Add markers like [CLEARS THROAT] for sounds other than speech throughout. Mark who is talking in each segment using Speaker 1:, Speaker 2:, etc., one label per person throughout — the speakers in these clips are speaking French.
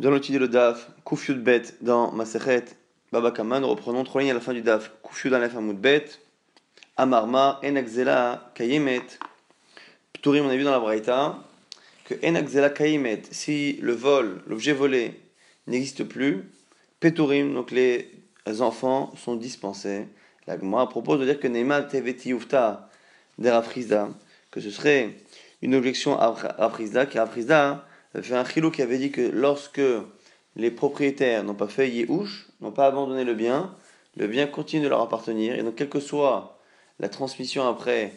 Speaker 1: Dans l'outil de Daf, Kufyud Bet dans Masechet Baba Kaman, nous reprenons trois lignes à la fin du Daf. Kufyud Alef Hamoud Bet, Amarma, Enakzela, Kayemet. Pturim, on a vu dans la Braïta que Enakzela Kayemet, si le vol, l'objet volé, n'existe plus, Peturim, donc les enfants sont dispensés. La propose de dire que Neima Teveti Ufta que ce serait une objection à Rafrizda, car Rafrizda fait un chilou qui avait dit que lorsque les propriétaires n'ont pas fait Yehush, n'ont pas abandonné le bien, le bien continue de leur appartenir. Et donc, quelle que soit la transmission après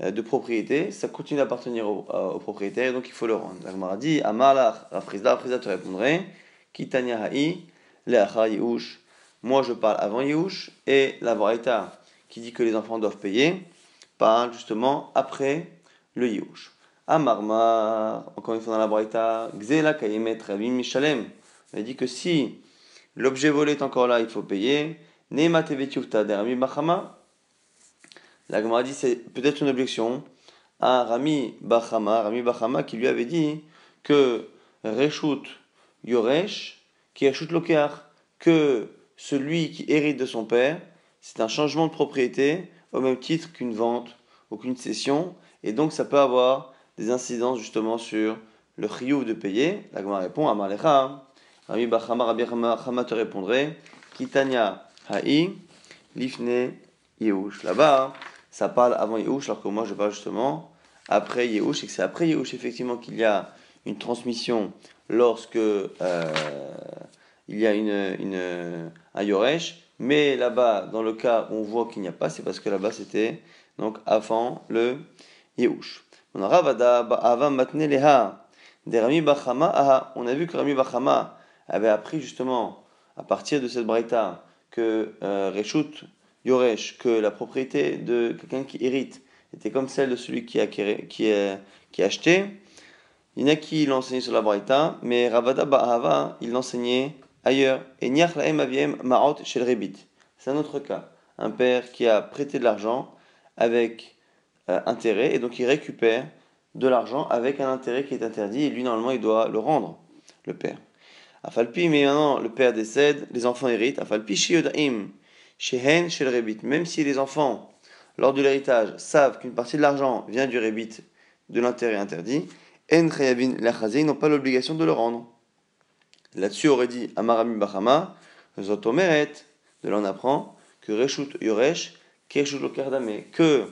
Speaker 1: euh, de propriété, ça continue d'appartenir au, euh, propriétaire, et donc il faut le rendre. La dit Amalach, Rafrizda, Rafrizda te répondrait Kitanya Ha'i. Moi, je parle avant Yehush, et la qui dit que les enfants doivent payer, parle justement après le Yehush. Amarmar, encore une fois dans la Braïta, Gzela Kayemet Rabim Mishalem. On a dit que si l'objet volé est encore là, il faut payer. Nema Tevetiufta Rami Bachama. La Gemara dit c'est peut-être une objection à Rami Bachama, Rami Bachama qui lui avait dit que Reshut Yoresh, qui Reshut Lokeach, que celui qui hérite de son père, c'est un changement de propriété au même titre qu'une vente ou qu'une cession, et donc ça peut avoir des incidences justement sur le chiyuv de payer. La Gemara répond Amalecha. Rami Bachama, Rabbi te répondrait Kitanya Ha'i Lifne Yehush. Là-bas, ça parle avant Yehush, alors que moi je parle justement après Yehush, et que c'est après Yehush effectivement qu'il y a une transmission lorsque euh, il y a une, une, un Yoresh. Mais là-bas, dans le cas où on voit qu'il n'y a pas, c'est parce que là-bas c'était donc avant le Yehush. On a vu que Rami Bachama avait appris justement à partir de cette braïta que euh, Reshut Yoresh, que la propriété de quelqu'un qui hérite était comme celle de celui qui a, acheté. Il y en a qui l'enseigné sur la braïta, mais Ravada Ba'ava, il l'enseignait ailleurs. Et Niach Laem Aviem Ma'ot Shel Rebit. C'est un autre cas. Un père qui a prêté de l'argent avec euh, intérêt, et donc il récupère de l'argent avec un intérêt qui est interdit, et lui normalement il doit le rendre, le père. Afalpi, mais maintenant le père décède, les enfants héritent. Afalpi shehen shel rebit. Même si les enfants, lors de l'héritage, savent qu'une partie de l'argent vient du rebit, de l'intérêt interdit, en chayavin ils n'ont pas l'obligation de le rendre. Là-dessus aurait dit Amarami Bachama, Zotomeret, de là on apprend que Reshut Yoresh, Keshut Lokardame, que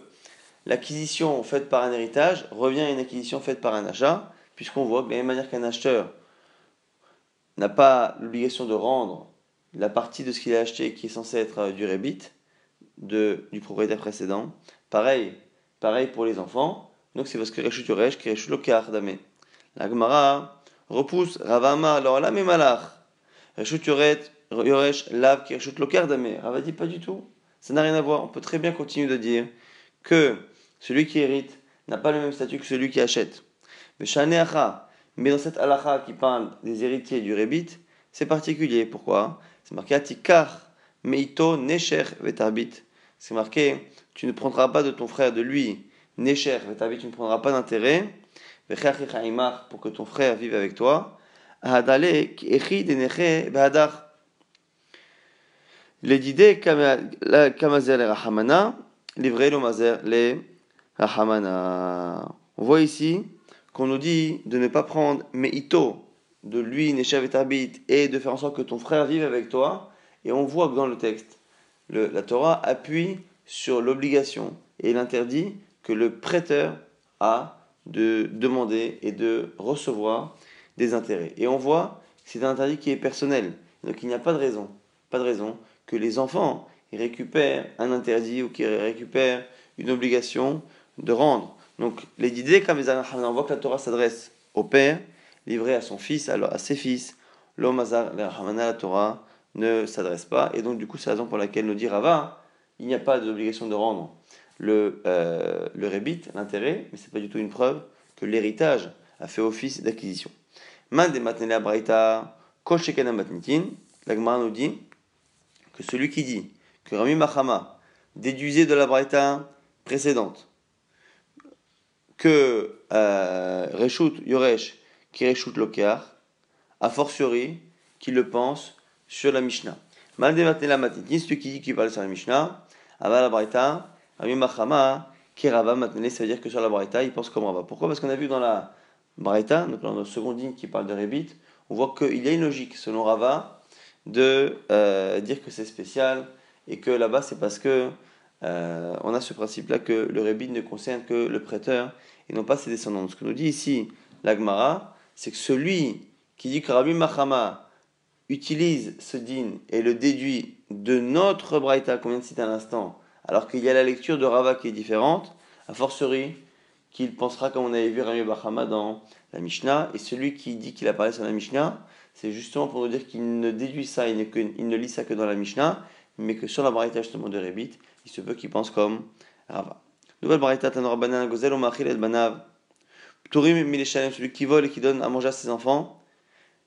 Speaker 1: l'acquisition faite par un héritage revient à une acquisition faite par un achat, puisqu'on voit que de la même manière qu'un acheteur n'a pas l'obligation de rendre la partie de ce qu'il a acheté qui est censé être euh, du rebit de, du propriétaire précédent, pareil, pareil pour les enfants, donc c'est parce que Reshut Yoresh qui Reshut Lokar Dame. La Gemara repousse Ravama, alors là, mais malach. Reshut Yoresh, Lav qui Reshut Lokar Dame. Rava dit pas du tout. Ça n'a rien à voir. On peut très bien continuer de dire que celui qui hérite n'a pas le même statut que celui qui achète. Mais dans cette halakha qui parle des héritiers du rebit, c'est particulier. Pourquoi? C'est marqué Atikar, Meito, Necher, Vetarbit. C'est marqué Tu ne prendras pas de ton frère, de lui, Necher, Vetarbit, tu ne prendras pas d'intérêt, pour que ton frère vive avec toi. Deneche, Behadar. L'édidé, Kamazel, Rahamana, livré le les on voit ici qu'on nous dit de ne pas prendre Meito de lui, Neshav et et de faire en sorte que ton frère vive avec toi. Et on voit que dans le texte, la Torah appuie sur l'obligation et l'interdit que le prêteur a de demander et de recevoir des intérêts. Et on voit c'est un interdit qui est personnel. Donc il n'y a pas de raison, pas de raison que les enfants récupèrent un interdit ou qu'ils récupèrent une obligation de rendre. Donc, les idées, comme on voit que la Torah s'adresse au père, livré à son fils, à, ses fils. L'homme la Torah ne s'adresse pas. Et donc, du coup, c'est la raison pour laquelle nous dit Rava, il n'y a pas d'obligation de rendre le, euh, le rébit, l'intérêt, mais c'est pas du tout une preuve que l'héritage a fait office d'acquisition. La nous dit que celui qui dit que Rami Mahama déduisait de la braïta précédente que euh, Yoresh qui Reshut Lokeach, a fortiori qu'il le pense sur la Mishnah. Mal la matiti, celui qui dit qu'il parle sur la Mishnah, Ava la Braïta, Rabbi Machama, Kirava Matnele, ça veut dire que sur la Braïta, il pense comme Rava. Pourquoi? Parce qu'on a vu dans la Braïta, donc dans le second digne qui parle de Rébit, on voit qu'il y a une logique, selon Rava, de euh, dire que c'est spécial et que là-bas c'est parce que euh, on a ce principe-là que le Rébit ne concerne que le prêteur et non pas ses descendants. Ce que nous dit ici l'Agmara, c'est que celui qui dit que Rabbi Mahama utilise ce din et le déduit de notre Braïta qu'on vient de citer à l'instant, alors qu'il y a la lecture de Rava qui est différente, a fortiori qu'il pensera comme on avait vu Rabbi Mahama dans la Mishnah, et celui qui dit qu'il a parlé sur la Mishnah, c'est justement pour nous dire qu'il ne déduit ça, il ne, lit ça que dans la Mishnah, mais que sur la Braïta justement de Rebit, il se peut qu'il pense comme Rava. Nouvelle Braïta, Tanorabanan, Gozel, Omachil, El Banav, Tourim Mileshalem, celui qui vole et qui donne à manger à ses enfants,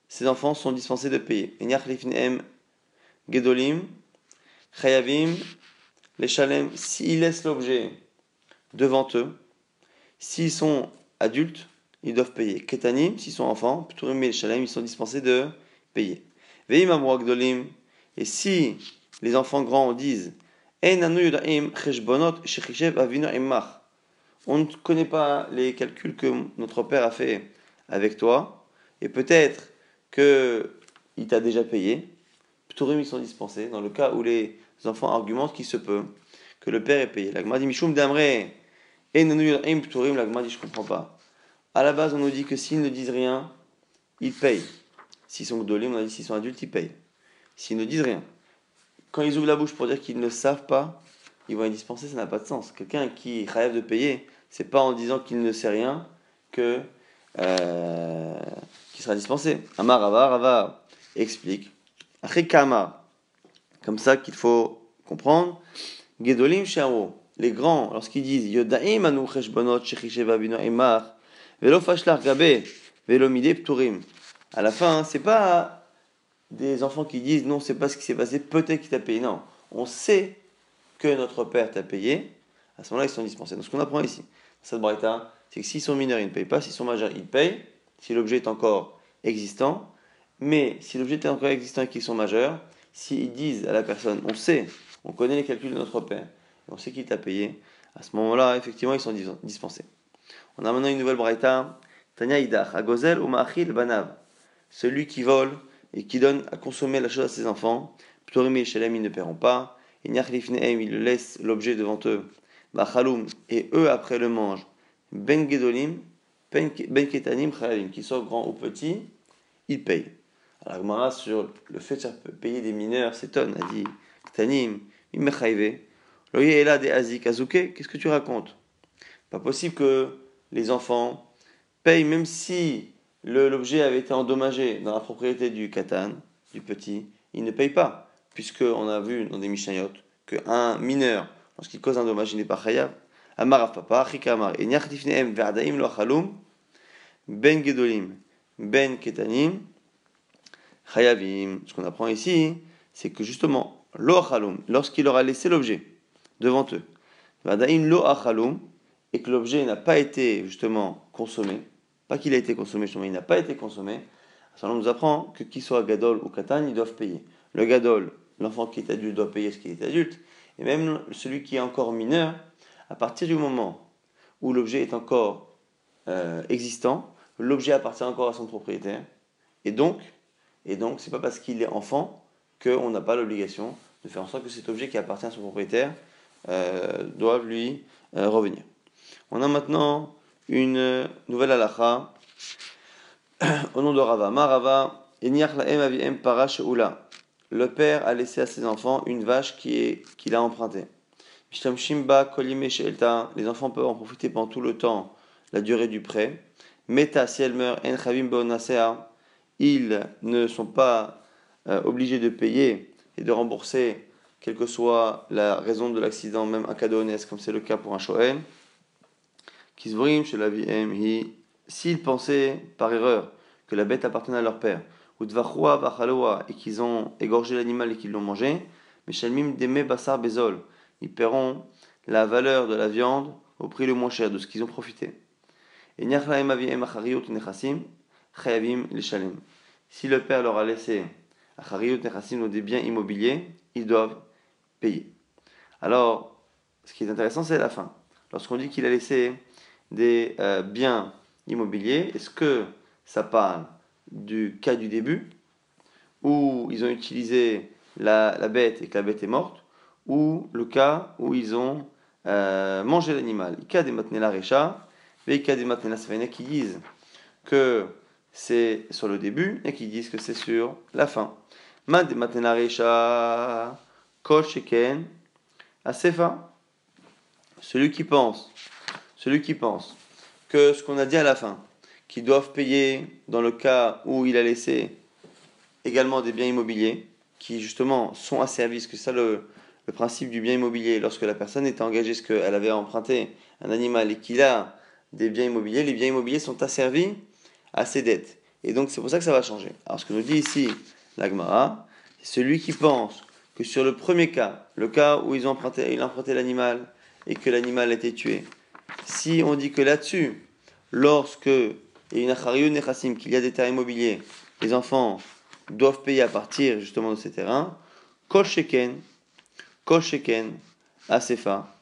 Speaker 1: ses enfants sont dispensés de payer. Gedolim, Chayavim, les Shalem, s'ils laissent l'objet devant eux, s'ils sont adultes, ils doivent payer. Ketanim, s'ils sont enfants, Pturim et Shalem, ils sont dispensés de payer. Veim Gedolim, et si les enfants grands disent, on ne connaît pas les calculs que notre père a fait avec toi, et peut-être qu'il t'a déjà payé. Pturim, ils sont dispensés. Dans le cas où les enfants argumentent qu'il se peut que le père ait payé. L'agma dit Mishum Damre, Pturim, l'agma dit Je comprends pas. À la base, on nous dit que s'ils ne disent rien, ils payent. S'ils sont on a dit s'ils sont adultes, ils payent. S'ils ne disent rien. Quand ils ouvrent la bouche pour dire qu'ils ne savent pas, ils vont être dispensés, ça n'a pas de sens. Quelqu'un qui rêve de payer, c'est pas en disant qu'il ne sait rien que euh, qui sera dispensé. Amar Rava, Rava explique. Kama, comme ça qu'il faut comprendre. Gedolim Sharo, les grands, lorsqu'ils disent Yodaim. À la fin, c'est pas des enfants qui disent non, c'est pas ce qui s'est passé, peut-être qu'il t'a payé. Non, on sait que notre père t'a payé. À ce moment-là, ils sont dispensés. Donc ce qu'on apprend ici, cette braïta, c'est que s'ils sont mineurs, ils ne payent pas. S'ils sont majeurs, ils payent. Si l'objet est encore existant. Mais si l'objet est encore existant et qu'ils sont majeurs, s'ils disent à la personne, on sait, on connaît les calculs de notre père, on sait qu'il t'a payé, à ce moment-là, effectivement, ils sont dispensés. On a maintenant une nouvelle braïta. Tanya Idach, Agozel ou Ma'achil Banav. Celui qui vole et qui donne à consommer la chose à ses enfants, Ptorim et Shalem, ils ne paieront pas. Et Nyachlifnehem, ils laissent l'objet devant eux et eux après le mangent, Ben Gedolim, Ben, ben Ketanim, Chayalim, qu'ils soient grands ou petits, ils payent. Alors Gmara, sur le fait de faire payer des mineurs, s'étonne, a dit Ketanim, Imechayve, Loye là des Azik, Azuke, qu'est-ce que tu racontes? Pas possible que les enfants payent, même si l'objet avait été endommagé dans la propriété du Katan, du petit, ils ne payent pas, puisqu'on a vu dans des Mishnayot qu'un mineur lorsqu'il cause un dommage, il n'est pas chayav. Amar papa, Amar, Verdaim lo chalum, Ben Gedolim, Ben Ketanim, Chayavim. Ce qu'on apprend ici, c'est que justement, lo lorsqu'il aura laissé l'objet devant eux, Verdaim lo et que l'objet n'a pas été justement consommé, pas qu'il a été consommé, justement, il n'a pas été consommé, ça nous apprend que qu'il soit Gadol ou Katan, ils doivent payer. Le Gadol, l'enfant qui est adulte, doit payer ce qui est adulte, et même celui qui est encore mineur, à partir du moment où l'objet est encore euh, existant, l'objet appartient encore à son propriétaire, et donc, et donc, c'est pas parce qu'il est enfant qu'on n'a pas l'obligation de faire en sorte que cet objet qui appartient à son propriétaire euh, doive lui euh, revenir. On a maintenant une nouvelle halakha au nom de Rava. Ma Rava, parash ula le père a laissé à ses enfants une vache qu'il a empruntée. Les enfants peuvent en profiter pendant tout le temps, la durée du prêt. Meta, si elle meurt, ils ne sont pas euh, obligés de payer et de rembourser, quelle que soit la raison de l'accident, même un cadeau honnête, comme c'est le cas pour un Shohen. S'ils pensaient par erreur que la bête appartenait à leur père, ou et qu'ils ont égorgé l'animal et qu'ils l'ont mangé, mais basar bezol, ils paieront la valeur de la viande au prix le moins cher de ce qu'ils ont profité. Et si le père leur a laissé des biens immobiliers, ils doivent payer. Alors, ce qui est intéressant, c'est la fin. Lorsqu'on dit qu'il a laissé des euh, biens immobiliers, est-ce que ça parle du cas du début, où ils ont utilisé la, bête et que la bête est morte, ou le cas où ils ont euh, mangé l'animal? Il y a des la récha, mais il y a des la qui disent que c'est sur le début et qui disent que c'est sur la fin. Mad la récha, kol sheken, asefa. Celui qui pense, celui qui pense que ce qu'on a dit à la fin, qu'ils doivent payer dans le cas où il a laissé également des biens immobiliers, qui justement sont asservis, que c'est ça le, le, principe du bien immobilier, lorsque la personne est engagée, ce qu'elle avait emprunté un animal et qu'il a des biens immobiliers, les biens immobiliers sont asservis à ses dettes. Et donc c'est pour ça que ça va changer. Alors ce que nous dit ici l'Agmara, c'est celui qui pense que sur le premier cas, le cas où ils ont emprunté, il a emprunté l'animal et que l'animal a été tué, si on dit que là-dessus, lorsque il y a une qu'il y a des terrains immobiliers, les enfants doivent payer à partir justement de ces terrains. Kol sheken, asefa.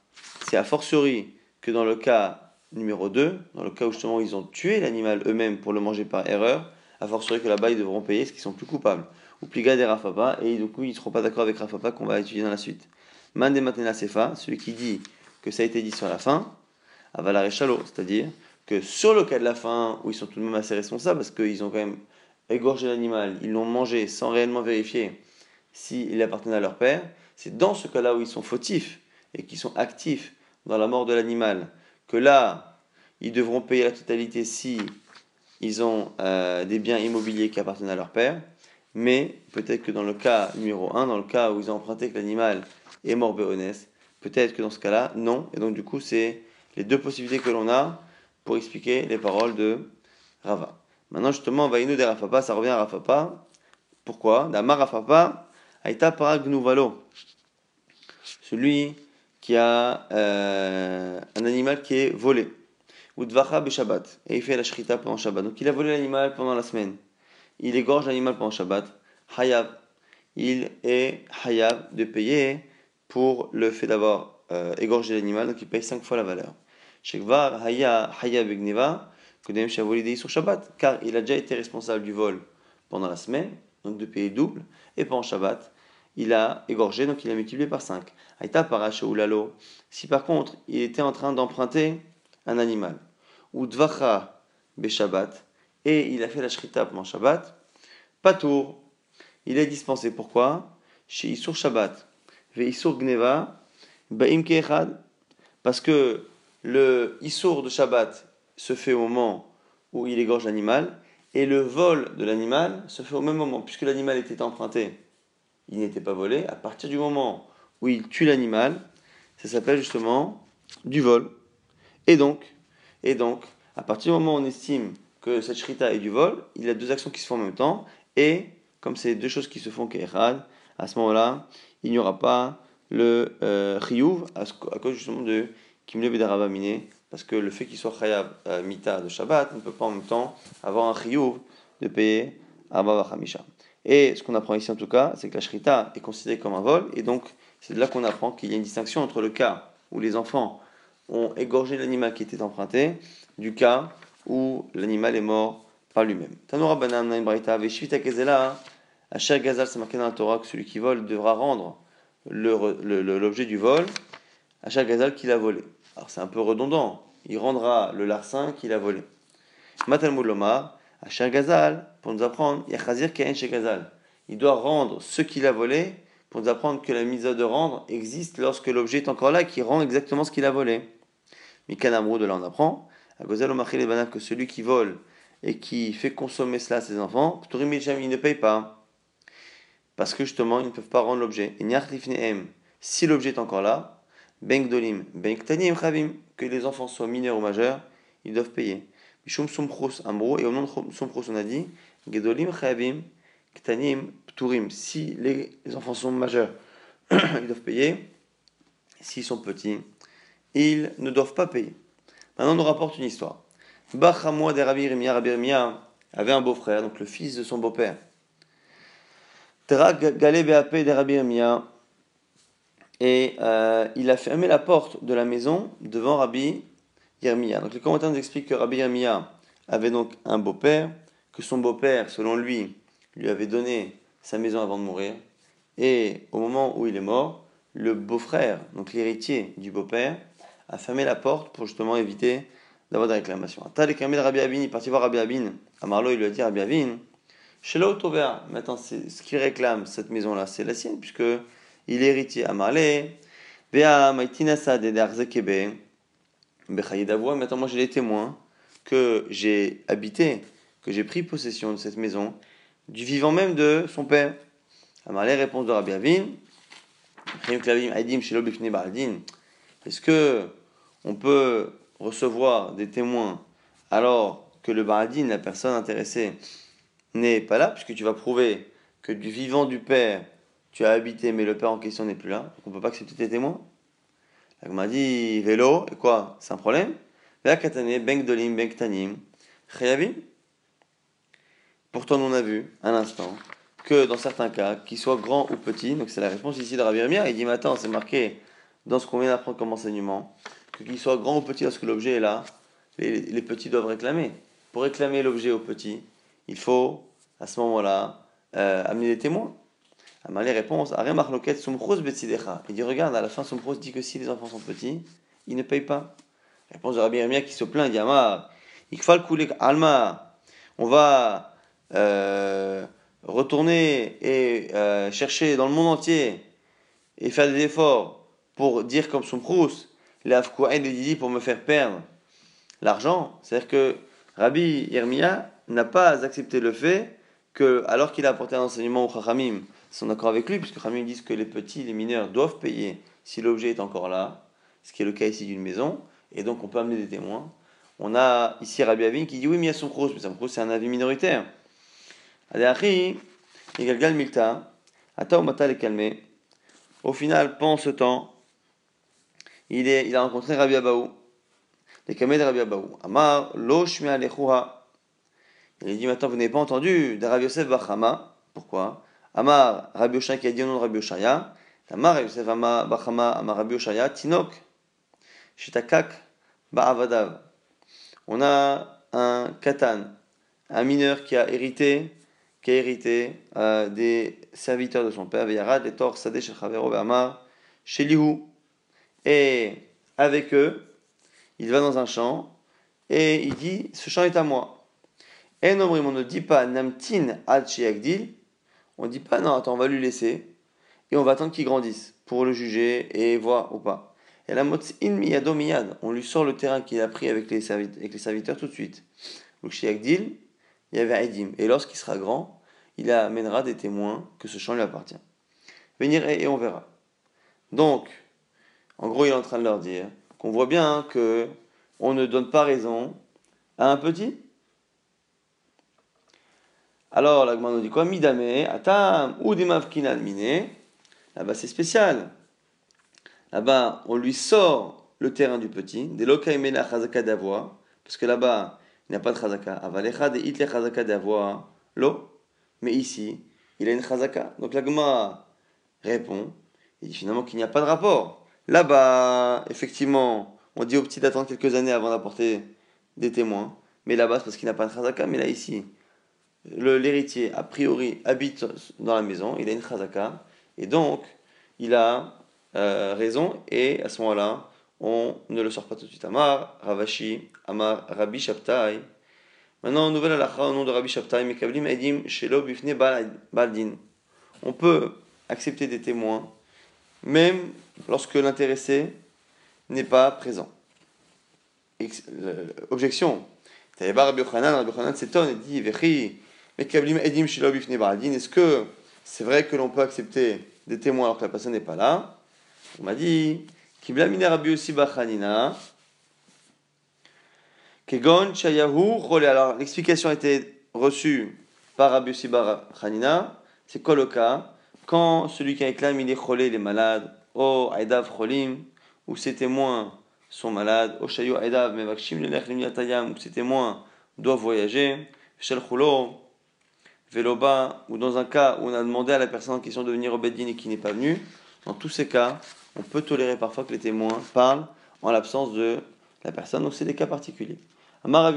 Speaker 1: C'est a fortiori que dans le cas numéro 2, dans le cas où justement ils ont tué l'animal eux-mêmes pour le manger par erreur, a fortiori que là-bas ils devront payer ce qu'ils sont plus coupables. Ou pliga des Rafapa, et du coup ils ne seront pas d'accord avec Rafapa qu'on va étudier dans la suite. Mande matena sefa, celui qui dit que ça a été dit sur la fin, avalar c'est-à-dire que sur le cas de la fin, où ils sont tout de même assez responsables, parce qu'ils ont quand même égorgé l'animal, ils l'ont mangé sans réellement vérifier s'il appartenait à leur père, c'est dans ce cas-là où ils sont fautifs et qui sont actifs dans la mort de l'animal, que là, ils devront payer la totalité si ils ont euh, des biens immobiliers qui appartiennent à leur père, mais peut-être que dans le cas numéro 1, dans le cas où ils ont emprunté que l'animal est mort béonès, peut-être que dans ce cas-là, non, et donc du coup, c'est les deux possibilités que l'on a pour expliquer les paroles de Rava. Maintenant, justement, Vainu de Rafapa, ça revient à Rafapa. Pourquoi? Dama Rafapa, Aïta Paragnuvalo. Celui qui a euh, un animal qui est volé. Ou Shabbat. Et il fait la shrita pendant Shabbat. Donc il a volé l'animal pendant la semaine. Il égorge l'animal pendant Shabbat. Hayab. Il est Hayab de payer pour le fait d'avoir euh, égorgé l'animal. Donc il paye 5 fois la valeur. Shekvar Hayab Hayab Gneva sur Shabbat, car il a déjà été responsable du vol pendant la semaine, donc de payer double, et pendant Shabbat, il a égorgé, donc il a multiplié par 5. Aïta lalo. Si par contre, il était en train d'emprunter un animal, ou dvacha Shabbat, et il a fait la shrita pendant Shabbat, tour. il est dispensé. Pourquoi? Chez Isur Shabbat, ve Isur Gneva, Baim parce que le Isur de Shabbat se fait au moment où il égorge l'animal, et le vol de l'animal se fait au même moment, puisque l'animal était emprunté, il n'était pas volé. À partir du moment où il tue l'animal, ça s'appelle justement du vol. Et donc, et donc, à partir du moment où on estime que cette shrita est du vol, il y a deux actions qui se font en même temps, et comme c'est deux choses qui se font qu'erad, à ce moment-là, il n'y aura pas le euh, à, cause justement de parce que le fait qu'il soit khayab euh, mita de Shabbat ne peut pas en même temps avoir un chiyuv de payer Abba Hamisha. Et ce qu'on apprend ici en tout cas, c'est que la shrita est considérée comme un vol, et donc c'est de là qu'on apprend qu'il y a une distinction entre le cas où les enfants ont égorgé l'animal qui était emprunté, du cas où l'animal est mort par lui-même. Tanura Banam Braita, Veshvita Kezela, Asher Gazal, c'est marqué dans la Torah que celui qui vole devra rendre l'objet du vol à chaque gazal qu'il a volé. Alors c'est un peu redondant. Il rendra le larcin qu'il a volé. Matalmud Lomar, à Gazal, pour nous apprendre, Gazal. Il doit rendre ce qu'il a volé pour nous apprendre que la mise de rendre existe lorsque l'objet est encore là, qui rend exactement ce qu'il a volé. Mikanamrou, de là on apprend, à Gozal les Banaf, que celui qui vole et qui fait consommer cela à ses enfants, il ne paye pas. Parce que justement, ils ne peuvent pas rendre l'objet. Et si l'objet est encore là, ben gdolim, ben ktanim chavim, que les enfants soient mineurs ou majeurs, ils doivent payer. Mishum sumchus amro, et au nom de sumchus on a dit, gdolim chavim, ktanim pturim. Si les, enfants sont majeurs, [CLEARS THROAT] ils doivent payer. S'ils sont petits, ils ne doivent pas payer. Maintenant on nous rapporte une histoire. Bachamwa de Rabbi Rimia, Rabbi Rimia avait un beau-frère, donc le fils de son beau-père. Beapé de Rabbi Yirmiya. Et euh, il a fermé la porte de la maison devant Rabbi Yirmiya. Donc les commentaires nous expliquent que Rabbi Yirmiya avait donc un beau-père, que son beau-père, selon lui, lui avait donné sa maison avant de mourir. Et au moment où il est mort, le beau-frère, donc l'héritier du beau-père, a fermé la porte pour justement éviter d'avoir des réclamations. Tal de Rabbi Abin, il est parti voir Rabbi Abin. À Marlo, il lui a dit Rabbi Abin, chez l'autovert, maintenant, ce qu'il réclame, cette maison-là, c'est la sienne, puisque il est héritier. À Marlé, Bea Maitinasa de Darzekebe, maintenant, moi, j'ai les témoins que j'ai habité, que j'ai pris possession de cette maison, du vivant même de son père. À Marlé, réponse de Rabbi Abin, est-ce que on peut recevoir des témoins alors que le baradine, la personne intéressée, n'est pas là, puisque tu vas prouver que du vivant du père, tu as habité, mais le père en question n'est plus là, donc on ne peut pas accepter tes témoins. Elle m'a dit vélo, et quoi? C'est un problème Pourtant, on a vu, un instant, que dans certains cas, qu'il soit grand ou petit, donc c'est la réponse ici de Rabbi il dit, mais attends, c'est marqué dans ce qu'on vient d'apprendre comme enseignement, que qu'il soit grand ou petit lorsque l'objet est là, les, petits doivent réclamer. Pour réclamer l'objet au petit, il faut, à ce moment-là, euh, amener des témoins. Amalé répond Il dit Regarde, à la fin, Sumchos dit que si les enfants sont petits, ils ne payent pas. Réponse de Rabbi Yermia qui se plaint il dit Amar, Alma, on va euh, retourner et euh, chercher dans le monde entier et faire des efforts pour dire comme Sumchos, l'Afkouaïd de Didi pour me faire perdre l'argent. C'est-à-dire que Rabbi Yermia n'a pas accepté le fait que, alors qu'il a apporté un enseignement au Chachamim, sont d'accord avec lui, puisque Chachamim disent que les petits, les mineurs doivent payer si l'objet est encore là, ce qui est le cas ici d'une maison, et donc on peut amener des témoins. On a ici Rabbi Avin qui dit oui, mais il y a son mais son c'est un avis minoritaire. Adéachi, Galgal Milta, Ata Mata les calmer. Au final, pendant ce temps, il, est, il a rencontré Rabbi Abaou, les Kameh de Rabbi Abaou. Amar, Lo Shmia il dit maintenant, vous n'avez pas entendu de Rabbi Yosef Bachama. Pourquoi? Amar Rabbi Oshaya qui a dit au nom de Rabbi Oshaya. Amar Yosef Bachama, Amar Rabbi Oshaya, Tinok, Shitakak, Ba'avadav. On a un katan, un mineur qui a hérité, qui a hérité euh, des serviteurs de son père, Veyarad, et Tor, Sadeh, Shechavero, Amar, Shelihu. Et avec eux, il va dans un champ et il dit Ce champ est à moi. Et on ne dit pas namtin ad on dit pas non, attends, on va lui laisser et on va attendre qu'il grandisse pour le juger et voir ou pas. Et la in miyado miyad, on lui sort le terrain qu'il a pris avec les, serviteurs, tout de suite. Donc chez il y avait Aidim. Et lorsqu'il sera grand, il amènera des témoins que ce champ lui appartient. Venir et, on verra. Donc, en gros, il est en train de leur dire qu'on voit bien que on ne donne pas raison à un petit alors, la nous dit quoi? Midame, atam, ou mine. Là-bas, c'est spécial. Là-bas, on lui sort le terrain du petit. Des lokaimena chazaka d'avoir. Parce que là-bas, il n'y a pas de chazaka. Avalecha de itle chazaka d'avoir. L'eau. Mais ici, il a une chazaka. Donc, l'agma répond. Il dit finalement qu'il n'y a pas de rapport. Là-bas, effectivement, on dit au petit d'attendre quelques années avant d'apporter des témoins. Mais là-bas, c'est parce qu'il n'a pas de chazaka. Mais là, ici, l'héritier, a priori, habite dans la maison, il a une chazaka, et donc, il a euh, raison, et à ce moment-là, on ne le sort pas tout de suite. Amar, Ravashi, Amar, Rabbi Shabtai. Maintenant, nouvelle halakha au nom de Rabbi Shabtai, Mekablim Edim, Shelo Bifne Baldin. On peut accepter des témoins, même lorsque l'intéressé n'est pas présent. Objection. Rabbi Yochanan, Rabbi Yochanan s'étonne et dit Vechi, est-ce que c'est vrai que l'on peut accepter des témoins alors que la personne n'est pas là? On m'a dit Kegon Alors l'explication a été reçue par Rabbi Yossi Hanina. C'est quoi le cas? Quand celui qui réclame il est cholé, il est malade, oh aidav cholim, ou ses témoins sont malades, oh shayu aidav mevakshim le ou ses témoins doivent voyager, Shel Chulo, Veloba, ou dans un cas où on a demandé à la personne en question de venir au Beddin et qui n'est pas venu, dans tous ces cas, on peut tolérer parfois que les témoins parlent en l'absence de la personne, donc c'est des cas particuliers. Encore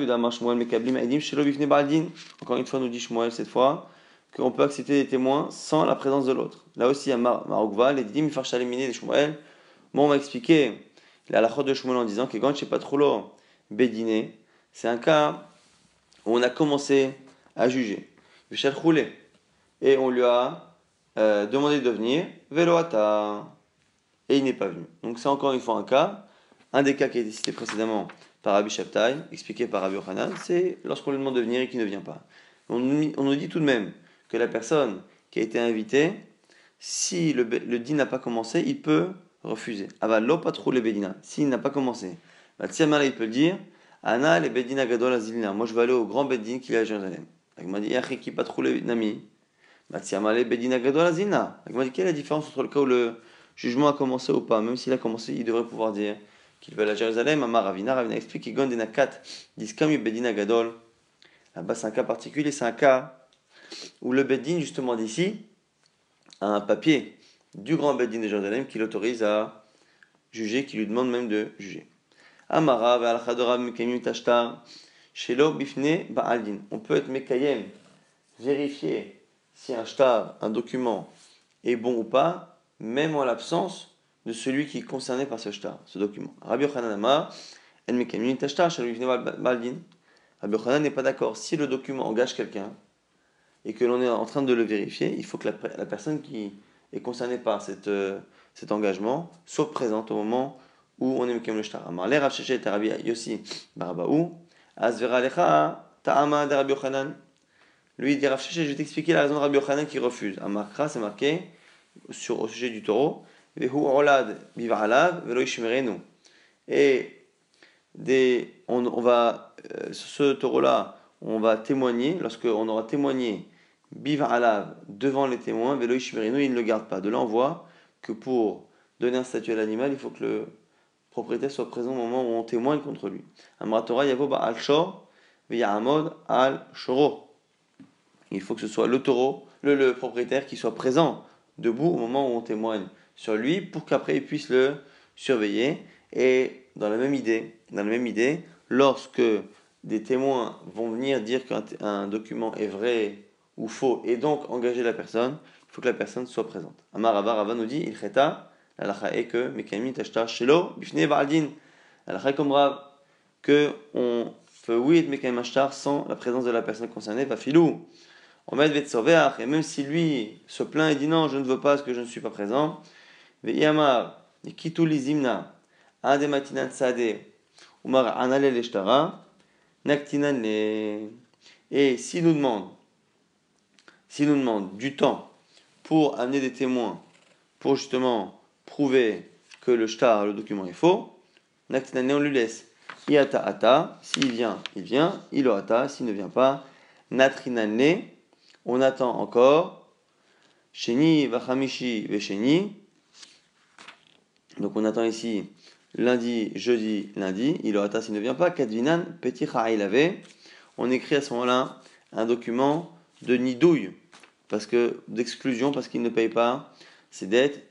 Speaker 1: une fois, nous dit Shmuel cette fois qu'on peut accepter des témoins sans la présence de l'autre. Là aussi, à Marokva, les Didim Farchalimine de Shmuel, bon, on va expliquer la halachot de Shmuel en disant que quand pas trop Bédiné, c'est un cas où on a commencé à juger. Et on lui a euh, demandé de venir, Veloata, et il n'est pas venu. Donc c'est encore une fois un cas, un des cas qui a été cité précédemment par Rabbi Shabtai, expliqué par Rabbi Yochanan, c'est lorsqu'on lui demande de venir et qu'il ne vient pas. On, nous dit tout de même que la personne qui a été invitée, si le, le din n'a pas commencé, il peut refuser. Ava lo trop le bedina, s'il n'a pas commencé. Bah, il peut dire, Ana le bedina gadol azilina, moi je vais aller au grand bedin qui est à Jérusalem. Il m'a dit, Yachi qui trop le nami? Bah, le bedina gadol azilina. Il m'a dit, quelle est la différence entre le cas où le jugement a commencé ou pas? Même s'il a commencé, il devrait pouvoir dire qu'il veut aller à Jérusalem. Amar Ravina, Ravina explique qu'il gagne des nakat, diskam bedina gadol. Là-bas, c'est un cas particulier, c'est un cas où le bedin, justement d'ici, a un papier du grand bedin de Jérusalem qui l'autorise à juger, qui lui demande même de juger. Amara shelo ba'aldin. On peut être mekayem, vérifier si un shtar, un document, est bon ou pas, même en l'absence de celui qui est concerné par ce shtar, ce document. Rabbi Yochanan Amar, en mekayem tashtar, shelo bifne ba'aldin. Rabbi Yochanan n'est pas d'accord. Si le document engage quelqu'un, et que l'on est en train de le vérifier, il faut que la, personne qui est concernée par cette, euh, cet engagement soit présente au moment où on est Mekem le Shtar. Amar Rabbi Azvera Lecha Ta'ama de Rabbi Yochanan. Lui il dit Rav je vais t'expliquer la raison de Rabbi Yochanan qui refuse. Amar Kra, c'est marqué sur, au sujet du taureau, Vehu Olad Bivarav Velo Ishmerenu. Et des, on, on va, euh, ce taureau-là, on va témoigner, lorsqu'on aura témoigné Biva alav devant les témoins, Velo Ishmerinu, il ne le garde pas. De là, on voit que pour donner un statut à l'animal, il faut que le propriétaire soit présent au moment où on témoigne contre lui. Amratora Yavo al Shor, Amod al Shoro. Il faut que ce soit le taureau, le, propriétaire qui soit présent, debout au moment où on témoigne sur lui, pour qu'après il puisse le surveiller. Et dans la même idée, dans la même idée, lorsque des témoins vont venir dire qu'un document est vrai ou faux et donc engager la personne, il faut que la personne soit présente. Amar Rava nous dit, il cheta, la est que Mekami tashta shelo bifne ba'aldin. La est comme Rav que on peut oui être Mekami ashtar sans la présence de la personne concernée, pas filou. On met et même si lui se plaint et dit non, je ne veux pas parce que je ne suis pas présent, ve'yamar, kitu lizimna, ade matinan sade, umar anale leshtara, naktinan le. Et s'il nous demande s'il nous demande du temps pour amener des témoins, pour justement prouver que le shtar, le document est faux, on lui laisse. Iata ata, s'il vient, il vient. Ilo ata, s'il ne vient pas. Natrinane, on attend encore. Sheni vachamishi vesheni. Donc on attend ici lundi, jeudi, lundi. Ilo ata, s'il ne vient pas. Kadvinan, petit avait. On écrit à ce moment-là un document de nidouille parce que d'exclusion, parce qu'il ne paye pas ses dettes.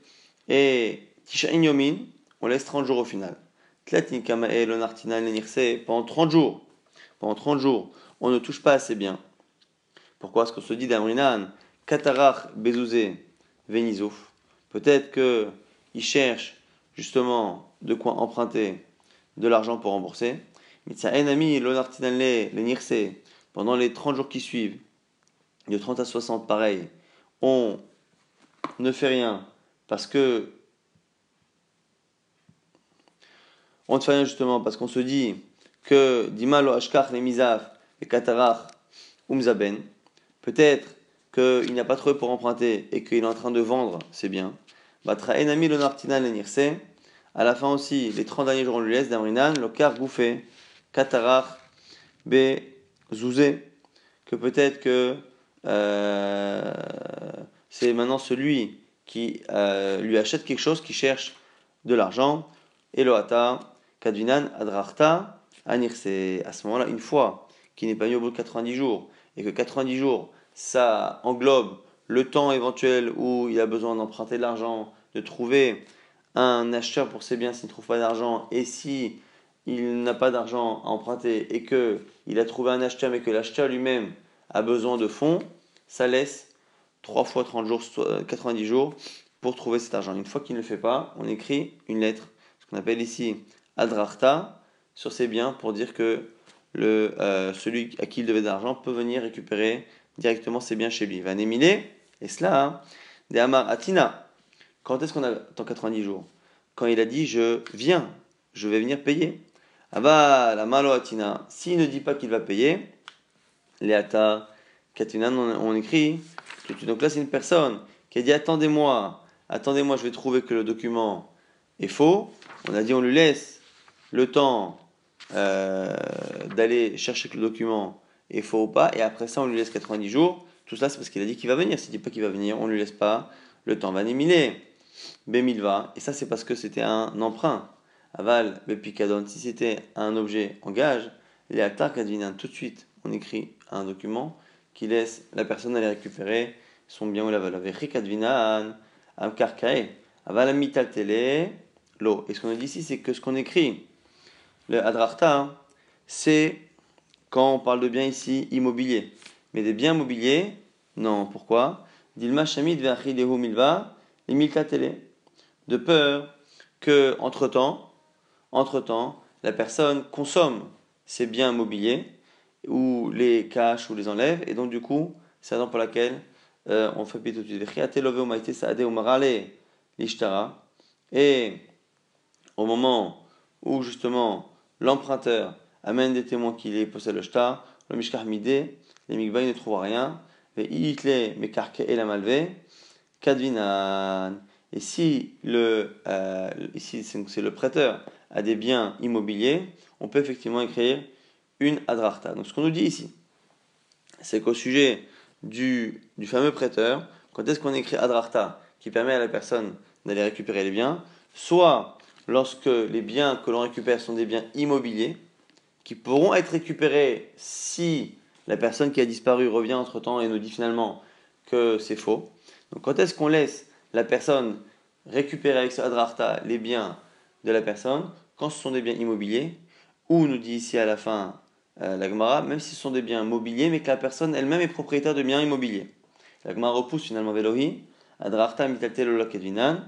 Speaker 1: Et Tisha Yomin, on laisse 30 jours au final. Tlatin Lonartina, pendant 30 jours. Pendant 30 jours, on ne touche pas assez bien. Pourquoi? Parce qu'on se dit d'Amrinan, Katarach, Bezouzé, Venizouf. Peut-être qu'il cherche justement de quoi emprunter de l'argent pour rembourser. Mitsa Enami, Lonartinale, Nirse, pendant les 30 jours qui suivent, de 30 à 60, pareil, on ne fait rien parce que on ne fait justement parce qu'on se dit que Dimalo Ashkar Nemizaf et Katarach Umzaben, peut-être qu'il n'y a pas trop pour emprunter et qu'il est en train de vendre ses biens. Batra Enami le Nartina Lenirse, à la fin aussi, les 30 derniers jours on lui laisse Damrinan, Lokar Gouffé, Katarach, Be Zouzé, que peut-être que euh, c'est maintenant celui qui euh, lui achète quelque chose, qui cherche de l'argent. Elohata, Kadvinan, Adrarta, Anirse. À ce moment-là, une fois qu'il n'est pas mis au bout de 90 jours et que 90 jours, ça englobe le temps éventuel où il a besoin d'emprunter de l'argent, de trouver un acheteur pour ses biens s'il ne trouve pas d'argent, et si il n'a pas d'argent à emprunter et que il a trouvé un acheteur mais que l'acheteur lui-même a besoin de fonds, ça laisse 3 fois 30 jours, 90 jours pour trouver cet argent. Une fois qu'il ne le fait pas, on écrit une lettre, ce qu'on appelle ici adrarta, sur ses biens pour dire que le, euh, celui à qui il devait de l'argent peut venir récupérer directement ses biens chez lui. Va et cela, hein, des Amar Atina. Quand est-ce qu'on a attend 90 jours? Quand il a dit je viens, je vais venir payer. Ah bah, la malo Atina, s'il ne dit pas qu'il va payer, Léata Katinan, on, on écrit, donc là c'est une personne qui a dit attendez-moi, attendez-moi, je vais trouver que le document est faux. On a dit on lui laisse le temps euh, d'aller chercher que le document est faux ou pas, et après ça on lui laisse 90 jours. Tout ça c'est parce qu'il a dit qu'il va venir. S'il dit pas qu'il va venir, on lui laisse pas le temps. Va néminer. va Et ça c'est parce que c'était un emprunt. Aval, Bepicadon. Si c'était un objet en gage, les attaques tout de suite on écrit un document qui laisse la personne aller récupérer son bien ou la valeur. L'eau. Et ce qu'on a dit ici, c'est que ce qu'on écrit, le hein, c'est quand on parle de biens ici immobiliers. Mais des biens immobiliers, non. Pourquoi? De peur que, entre-temps, entre-temps, la personne consomme ces biens immobiliers ou les cache ou les enlève. Et donc, du coup, c'est la raison pour laquelle euh, on fait tout de suite. Et au moment où justement l'emprunteur amène des témoins qu'il est possède le shtar, le mishkar midé, les mikvaï ne trouvent rien, et la malvé. Et si le, euh, c'est le prêteur a des biens immobiliers, on peut effectivement écrire une adrarta. Donc ce qu'on nous dit ici, c'est qu'au sujet du, du fameux prêteur, quand est-ce qu'on écrit adrarta qui permet à la personne d'aller récupérer les biens, soit lorsque les biens que l'on récupère sont des biens immobiliers, qui pourront être récupérés si la personne qui a disparu revient entre-temps et nous dit finalement que c'est faux. Donc quand est-ce qu'on laisse la personne récupérer avec ce adrarta les biens de la personne Quand ce sont des biens immobiliers, ou nous dit ici à la fin euh, la Gemara, même si ce sont des biens mobiliers, mais que la personne elle-même est propriétaire de biens immobiliers. La Gemara repousse finalement Velohi, adrarta mitalte lolokedvinan,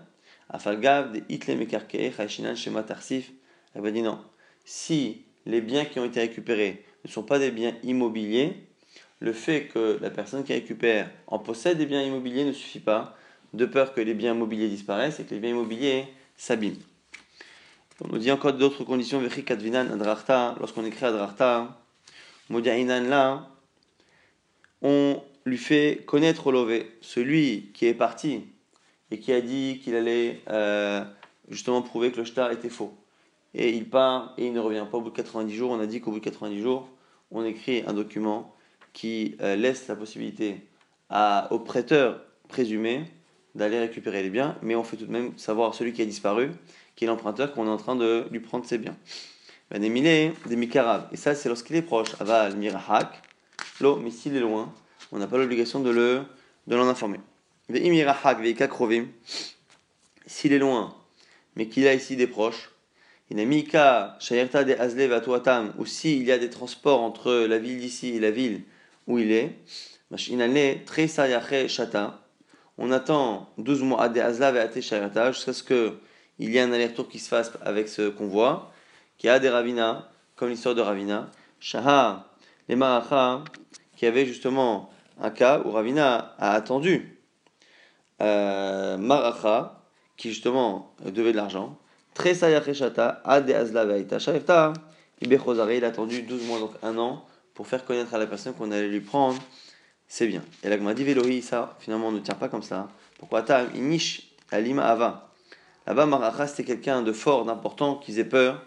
Speaker 1: Afalgav de Hitle Mekarkei Shema Tarsif. Elle va dire non. Si les biens qui ont été récupérés ne sont pas des biens immobiliers, le fait que la personne qui récupère en possède des biens immobiliers ne suffit pas, de peur que les biens immobiliers disparaissent et que les biens immobiliers s'abîment. On nous dit encore d'autres conditions, lorsqu'on écrit Adrarta, Modiainan là, on lui fait connaître au lové, celui qui est parti et qui a dit qu'il allait euh, justement prouver que le shtar était faux. Et il part et il ne revient pas au bout de 90 jours. On a dit qu'au bout de 90 jours, on écrit un document qui euh, laisse la possibilité à, au prêteur présumé d'aller récupérer les biens, mais on fait tout de même savoir celui qui a disparu, qui est l'emprunteur, qu'on est en train de lui prendre ses biens. Ben. Et ça, c'est lorsqu'il est proche. Aval, mirahak, l'eau, mais s'il est loin, on n'a pas l'obligation de le de l'en informer. S'il est loin, mais qu'il a ici des proches, il shayerta de azle vatuatam, ou s'il y a des transports entre la ville d'ici et la ville où il est, très shata, on attend 12 mois de azla veate shayerta, jusqu'à ce qu'il y ait un aller-retour qui se fasse avec ce convoi, qui a des ravina, comme l'histoire de Ravina, shaha, les maracha, qui avait justement un cas où Ravina a attendu euh, Maracha, qui justement devait de l'argent, Très Sayacheshata, Ade Azlaveita, il a attendu 12 mois, donc un an, pour faire connaître à la personne qu'on allait lui prendre c'est bien. Et là, dit Velohi, ça, finalement, on ne tient pas comme ça. Pourquoi? Ta Inish, Alima Ava. Là-bas, Maracha, c'était quelqu'un de fort, d'important, qui faisait peur.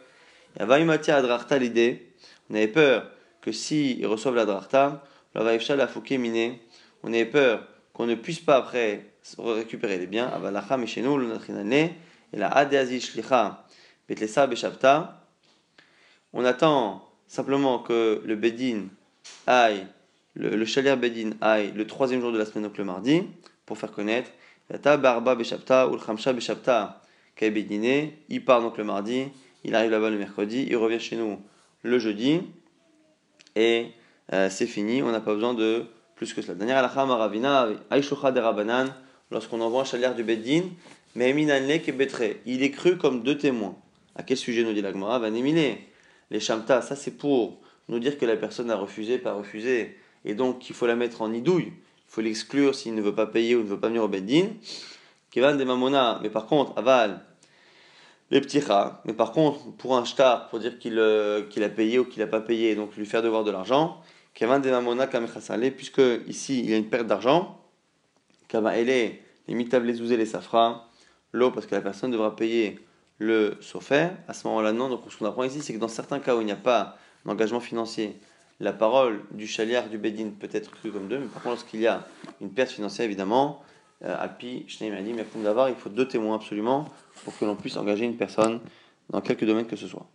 Speaker 1: Et Ava Imatia Adrarta, l'idée, on avait peur que s'ils reçoivent l'Adrarta, la la Miné, on avait peur qu'on ne puisse pas après récupérer les biens. Et la On attend simplement que le Bedin aille le, le Shaliar Bedin aille le troisième jour de la semaine, donc le mardi, pour faire connaître. Yata Barba Beshapta ou Khamsha Il part donc le mardi, il arrive là-bas le mercredi, il revient chez nous le jeudi, et euh, c'est fini, on n'a pas besoin de plus que cela. Dernière maravina, de Rabanan, lorsqu'on envoie un Shaliar du Bedin, mais il est cru comme deux témoins. À quel sujet nous dit la Gemara? Les Shamta, ça c'est pour nous dire que la personne a refusé, pas refusé, et donc qu'il faut la mettre en idouille, il faut l'exclure s'il ne veut pas payer ou ne veut pas venir au Beddin. Kevan de Mamona, mais par contre, aval, les petits rats, mais par contre, pour un shtar, pour dire qu'il euh, a payé ou qu'il n'a pas payé, donc lui faire devoir de l'argent, Kevan de Mamona Kamechasale, puisque ici il y a une perte d'argent, Kama est les mitables les ouzés les safras, l'eau parce que la personne devra payer le sofer, à ce moment-là non. Donc ce qu'on apprend ici, c'est que dans certains cas où il n'y a pas d'engagement financier, la parole du chaliar du bedin peut être crue comme deux, mais par contre lorsqu'il y a une perte financière, évidemment, Alpi, Shneim d'avoir, il faut deux témoins absolument pour que l'on puisse engager une personne dans quelque domaine que ce soit.